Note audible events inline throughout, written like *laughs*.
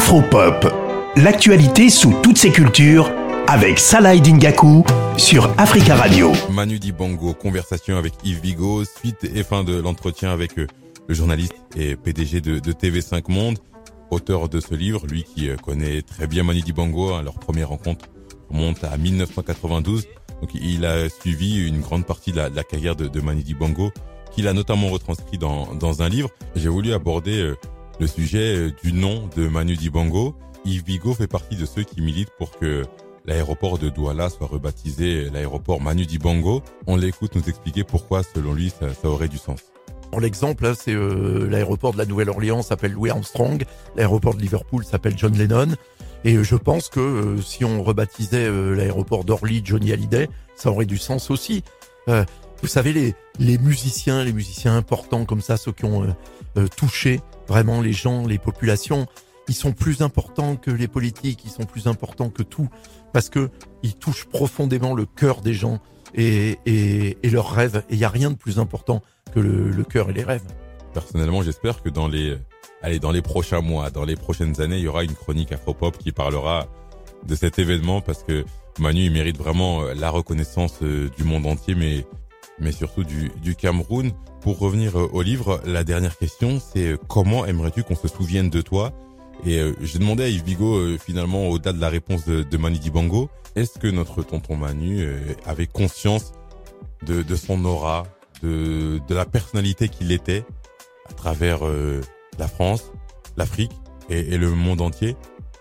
Afropop, l'actualité sous toutes ses cultures avec Salah Dingaku sur Africa Radio. Manu Dibango, conversation avec Yves Bigot, suite et fin de l'entretien avec euh, le journaliste et PDG de, TV5 Monde, auteur de ce livre, lui qui euh, connaît très bien Manu Dibango, hein, leur première rencontre remonte à 1992. Donc il a suivi une grande partie de la, carrière de, Manu Dibango, qu'il a notamment retranscrit dans, dans un livre. J'ai voulu aborder euh, le sujet euh, du nom de Manu Dibango. Yves Bigot fait partie de ceux qui militent pour que l'aéroport de Douala soit rebaptisé l'aéroport Manu Dibango. On l'écoute nous expliquer pourquoi, selon lui, ça, aurait du sens. L'exemple, c'est euh, l'aéroport de la Nouvelle-Orléans s'appelle Louis Armstrong, l'aéroport de Liverpool s'appelle John Lennon. Et euh, je pense que si on rebaptisait l'aéroport d'Orly Johnny Hallyday, ça aurait du sens aussi. vous savez, les, les musiciens, les musiciens importants comme ça, ceux qui ont touché vraiment les gens, les populations, ils sont plus importants que les politiques, ils sont plus importants que tout, parce que ils touchent profondément le cœur des gens et, leurs rêves. Et il n'y a rien de plus important que le, le cœur et les rêves. Personnellement, j'espère que dans les, allez, dans les prochains mois, dans les prochaines années, il y aura une chronique Afropop qui parlera de cet événement parce que Manu, il mérite vraiment euh, la reconnaissance euh, du monde entier, mais mais surtout du, du Cameroun. Pour revenir euh, au livre, la dernière question, c'est euh, comment aimerais-tu qu'on se souvienne de toi? Et euh, j'ai demandé à Yves Bigot, finalement, au-delà de la réponse de, de Manu Dibango, est-ce que notre tonton Manu avait conscience de, de son aura, de, de la personnalité qu'il était à travers la France, l'Afrique et, et, le monde entier?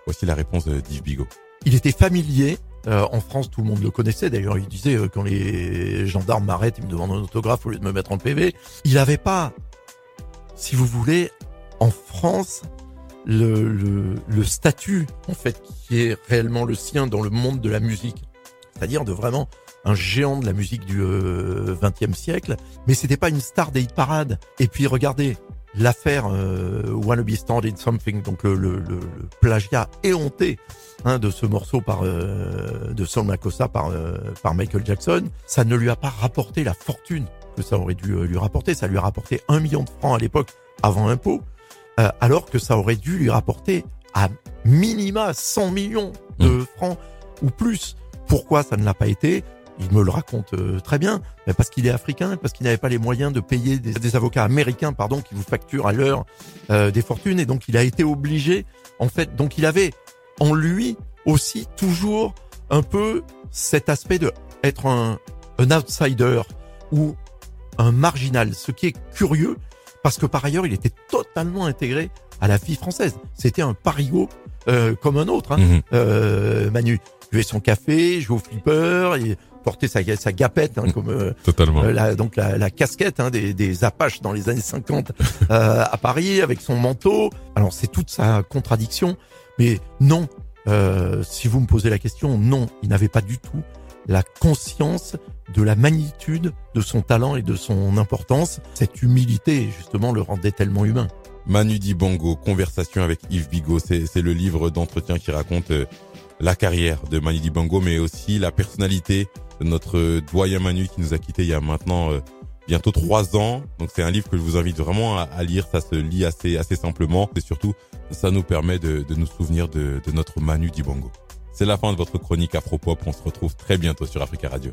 Voici la réponse d'Yves Bigot. Il était familier euh, en France, tout le monde le connaissait. D'ailleurs, il disait euh, quand les gendarmes m'arrêtent, ils me demandent un autographe au lieu de me mettre en PV. Il n'avait pas, si vous voulez, en France, le, le, le, statut en fait qui est réellement le sien dans le monde de la musique, c'est-à-dire de vraiment un géant de la musique du XXe euh, siècle. Mais c'était pas une star des hit parades. Et puis regardez, l'affaire euh, Wanna Be Started Something, donc le, le, le, plagiat éhonté hein, de ce morceau par euh, de Sol Makossa par euh, par Michael Jackson, ça ne lui a pas rapporté la fortune que ça aurait dû euh, lui rapporter. Ça lui a rapporté un million de francs à l'époque avant impôt, alors que ça aurait dû lui rapporter à minima 100 millions de mmh. francs ou plus. Pourquoi ça ne l'a pas été? Il me le raconte euh, très bien, parce qu'il est africain, parce qu'il n'avait pas les moyens de payer des, avocats américains, pardon, qui vous facturent à l'heure euh, des fortunes, et donc il a été obligé, en fait, donc il avait en lui aussi toujours un peu cet aspect de être un, un outsider ou un marginal, ce qui est curieux, parce que par ailleurs, il était totalement intégré à la vie française. C'était un parigot euh, comme un autre, hein, mhm. euh, Manu. Buvait son café, jouait au flipper, et porter sa, sa gapette, hein, comme euh, Totalement. Euh, la, donc la, la casquette hein, des, des, Apaches dans les années 50 *laughs* euh, à Paris, avec son manteau. Alors c'est toute sa contradiction, mais non. si vous me posez la question, non, il n'avait pas du tout la conscience de la magnitude de son talent et de son importance. Cette humilité, justement, le rendait tellement humain. Manu Dibongo, conversation avec Yves Bigot, c'est le livre d'entretien qui raconte la carrière de Manu Dibango, mais aussi la personnalité notre doyen Manu qui nous a quitté il y a maintenant euh, bientôt trois ans. Donc c'est un livre que je vous invite vraiment à, lire. Ça se lit assez assez simplement et surtout ça nous permet de, de nous souvenir de, de notre Manu Dibango. C'est la fin de votre chronique Afropop. On se retrouve très bientôt sur Africa Radio.